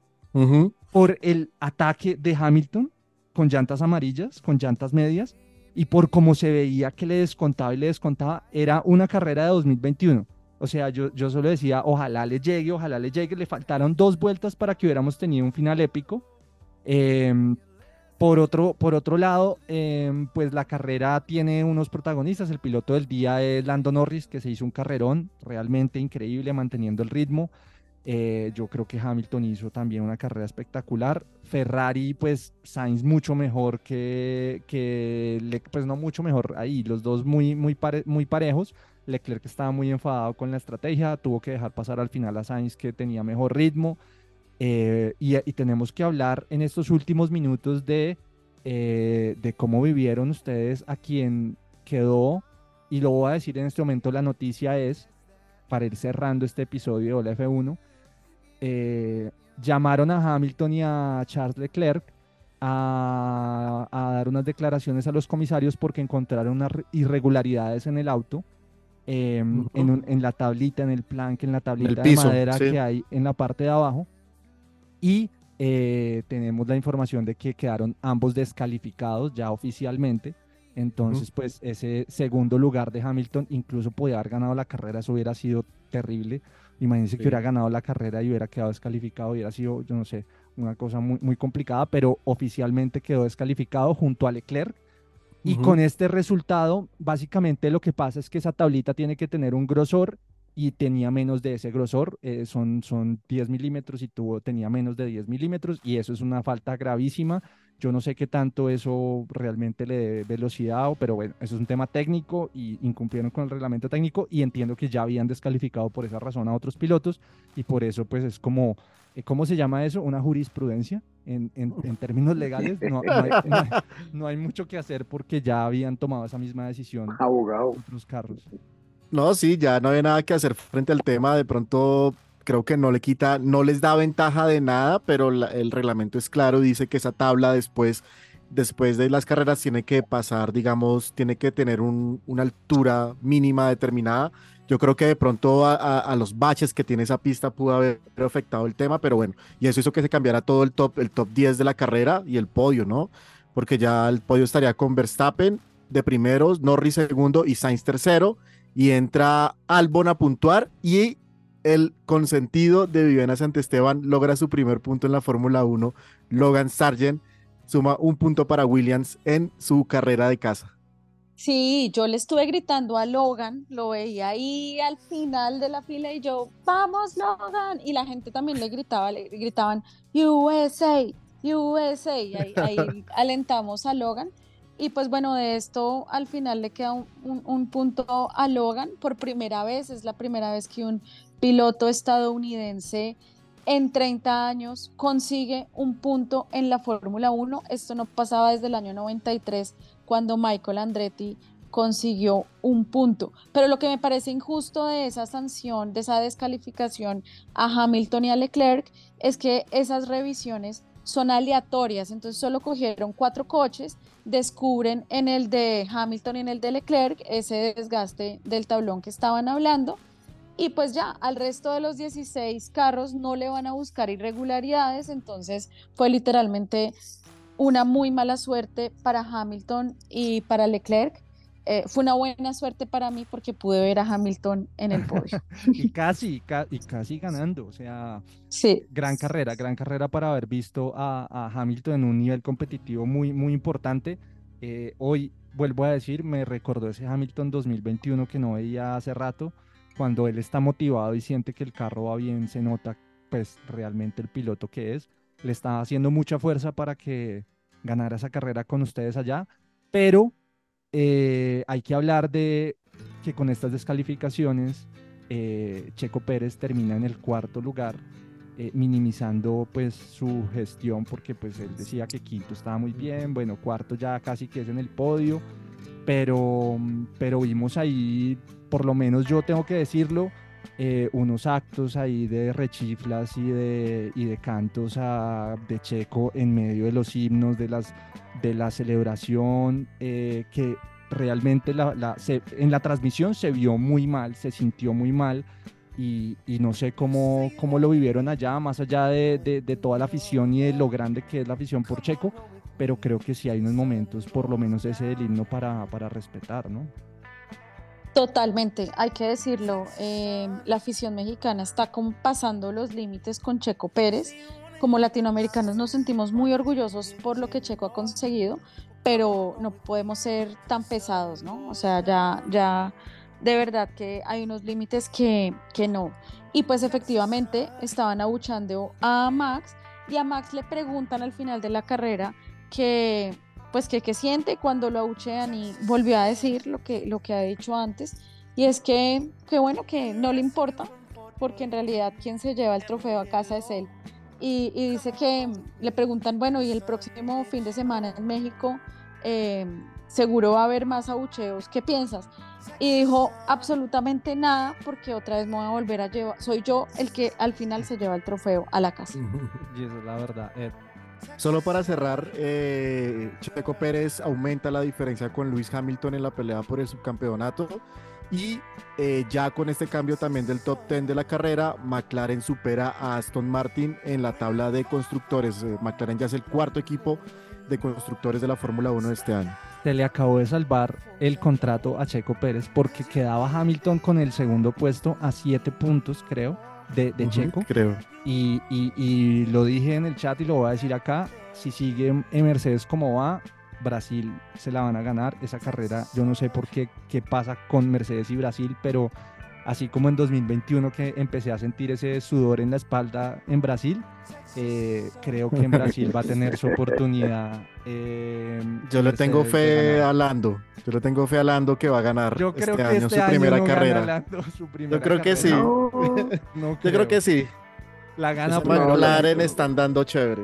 por el ataque de Hamilton con llantas amarillas, con llantas medias, y por cómo se veía que le descontaba y le descontaba, era una carrera de 2021. O sea, yo, yo solo decía, ojalá le llegue, ojalá le llegue. Le faltaron dos vueltas para que hubiéramos tenido un final épico. Em, por, otro, por otro lado, em, pues la carrera tiene unos protagonistas. El piloto del día es Lando Norris, que se hizo un carrerón realmente increíble, manteniendo el ritmo. Eh, yo creo que Hamilton hizo también una carrera espectacular. Ferrari, pues Sainz mucho mejor que, que pues no mucho mejor ahí, los dos muy, muy, muy parejos. Leclerc estaba muy enfadado con la estrategia, tuvo que dejar pasar al final a Sainz que tenía mejor ritmo. Eh, y, tenemos que hablar en estos últimos minutos de, eh, de cómo vivieron ustedes a quien quedó, y lo voy a decir en este momento, la noticia es, para ir cerrando este episodio de Hola F1, eh, llamaron a Hamilton y a Charles Leclerc a, dar unas declaraciones a los comisarios porque encontraron unas irregularidades en el auto, em, en, la tablita, en el planque, en la tablita de madera que hay en la parte de abajo. Y eh, tenemos la información de que quedaron ambos descalificados ya oficialmente. Entonces, pues ese segundo lugar de Hamilton incluso podía haber ganado la carrera, eso hubiera sido terrible. Imagínense que hubiera ganado la carrera y hubiera quedado descalificado, hubiera sido, yo no sé, una cosa muy, muy complicada, pero oficialmente quedó descalificado junto a Leclerc. Y con este resultado, básicamente lo que pasa es que esa tablita tiene que tener un grosor y tenía menos de ese grosor, eh, son, son 10 milímetros y tuvo, tenía menos de 10 milímetros y eso es una falta gravísima. Yo no sé qué tanto eso realmente le dé velocidad, pero bueno, eso es un tema técnico y incumplieron con el reglamento técnico y entiendo que ya habían descalificado por esa razón a otros pilotos y por eso pues es como, eh, ¿cómo se llama eso? Una jurisprudencia en, en, términos legales. No, no, hay, mucho que hacer porque ya habían tomado esa misma decisión. Abogado. Otros carros. No, sí, ya no había nada que hacer frente al tema. De pronto creo que no le quita, no les da ventaja de nada, pero la- el reglamento es claro, dice que esa tabla después, después de las carreras tiene que pasar, digamos, tiene que tener un- una altura mínima determinada. Yo creo que de pronto a, a- a los baches que tiene esa pista pudo haber afectado el tema, pero bueno, y eso hizo que se cambiara todo el top, el top 10 de la carrera y el podio, ¿no? Porque ya el podio estaría con Verstappen de primeros, Norris segundo y Sainz tercero, y entra Albon a puntuar y el consentido de Viviana Santesteban logra su primer punto en la Fórmula 1. Logan Sargent suma un punto para Williams en su carrera de casa. Sí, yo le estuve gritando a Logan, lo veía ahí al final de la fila y yo, vamos Logan, y la gente también le gritaba, le gritaban USA, USA, y ahí, ahí alentamos a Logan. Y pues bueno, de esto al final le queda un, un- un punto a Logan por primera vez, es la primera vez que un piloto estadounidense en 30 años consigue un punto en la Fórmula 1. Esto no pasaba desde el año 93 cuando Michael Andretti consiguió un punto. Pero lo que me parece injusto de esa sanción, de esa descalificación a Hamilton y a Leclerc, es que esas revisiones son aleatorias. Entonces solo cogieron cuatro coches, descubren en el de Hamilton y en el de Leclerc ese desgaste del tablón que estaban hablando. Y pues ya, al resto de los 16 carros no le van a buscar irregularidades, entonces fue literalmente una muy mala suerte para Hamilton y para Leclerc. Eh, fue una buena suerte para mí porque pude ver a Hamilton en el podio. y casi, ca- y casi ganando. O sea, Sí. gran carrera, gran carrera para haber visto a, a Hamilton en un nivel competitivo muy, muy importante. Eh, hoy, vuelvo a decir, me recordó ese Hamilton 2021 que no veía hace rato, cuando él está motivado y siente que el carro va bien, se nota pues realmente el piloto que es. Le está haciendo mucha fuerza para que ganara esa carrera con ustedes allá, pero eh, hay que hablar de que con estas descalificaciones eh, Checo Pérez termina en el cuarto lugar, eh, minimizando pues su gestión porque pues él decía que quinto estaba muy bien, bueno, cuarto ya casi que es en el podio, pero, pero vimos ahí, por lo menos yo tengo que decirlo, eh, unos actos ahí de rechiflas y de, y de cantos a- de Checo en medio de los himnos, de, las, de la celebración, eh, que realmente la, la- se- en la transmisión se vio muy mal, se sintió muy mal y, y no sé cómo, cómo lo vivieron allá, más allá de, de- de toda la afición y de lo grande que es la afición por Checo, pero creo que sí hay unos momentos, por lo menos ese del himno para, para respetar, ¿no? Totalmente, hay que decirlo. eh, la afición mexicana está como pasando los límites con Checo Pérez. Como latinoamericanos nos sentimos muy orgullosos por lo que Checo ha conseguido, pero no podemos ser tan pesados, ¿no? O sea, ya, ya de verdad que hay unos límites que, que no. Y pues efectivamente estaban abuchando a Max y a Max le preguntan al final de la carrera que pues que, siente cuando lo abuchean y volvió a decir lo que, lo que ha dicho antes y es que, que bueno que no le importa porque en realidad quien se lleva el trofeo a casa es él y, dice que le preguntan bueno y el próximo fin de semana en México eh, seguro va a haber más abucheos ¿qué piensas? y dijo absolutamente nada porque otra vez me voy a volver a llevar soy yo el que al final se lleva el trofeo a la casa Y esa es la verdad. Ed. Solo para cerrar, eh, Checo Pérez aumenta la diferencia con Luis Hamilton en la pelea por el subcampeonato. Y eh, ya con este cambio también del top 10 de la carrera, McLaren supera a Aston Martin en la tabla de constructores. Eh, McLaren ya es el cuarto equipo de constructores de la Fórmula 1 de este año. se le acabó de salvar el contrato a Checo Pérez porque quedaba Hamilton con el segundo puesto a siete puntos, creo, de, Checo. Creo. Y, y- y lo dije en el chat y lo voy a decir acá, si sigue en Mercedes como va, Brasil se la van a ganar esa carrera. Yo no sé por qué, qué pasa con Mercedes y Brasil, pero así como en 2021 que empecé a sentir ese sudor en la espalda en Brasil, eh, creo que en Brasil va a tener su oportunidad. eh, Yo le tengo fe a Lando. Yo le tengo fe a Lando que va a ganar Yo creo este que año este su año primera no gana carrera. Lando su primera Yo creo que sí. No Yo creo que sí. La gana por McLaren están dando chévere.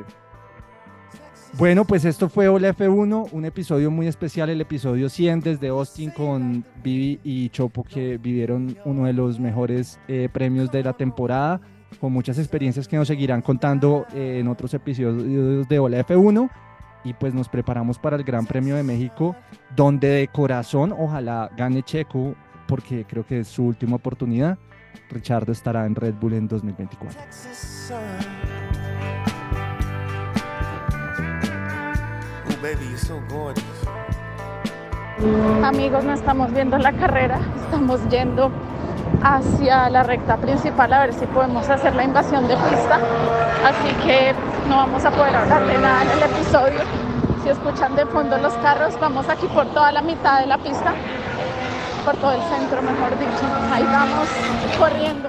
Bueno, pues esto fue Hola F1, un episodio muy especial, el episodio 100 desde Austin con Vivi y Chopo que vivieron uno de los mejores eh, premios de la temporada. Con muchas experiencias que nos seguirán contando eh, en otros episodios de Hola F1 y pues nos preparamos para el Gran Premio de México, donde de corazón ojalá gane Checo, porque creo que es su última oportunidad. Richardo estará en Red Bull en 2024. Amigos, no estamos viendo la carrera, estamos yendo hacia la recta principal a ver si podemos hacer la invasión de pista. Así que no vamos a poder hablar de nada en el episodio. Si escuchan de fondo los carros, vamos aquí por toda la mitad de la pista, por todo el centro, mejor dicho. Ahí vamos corriendo.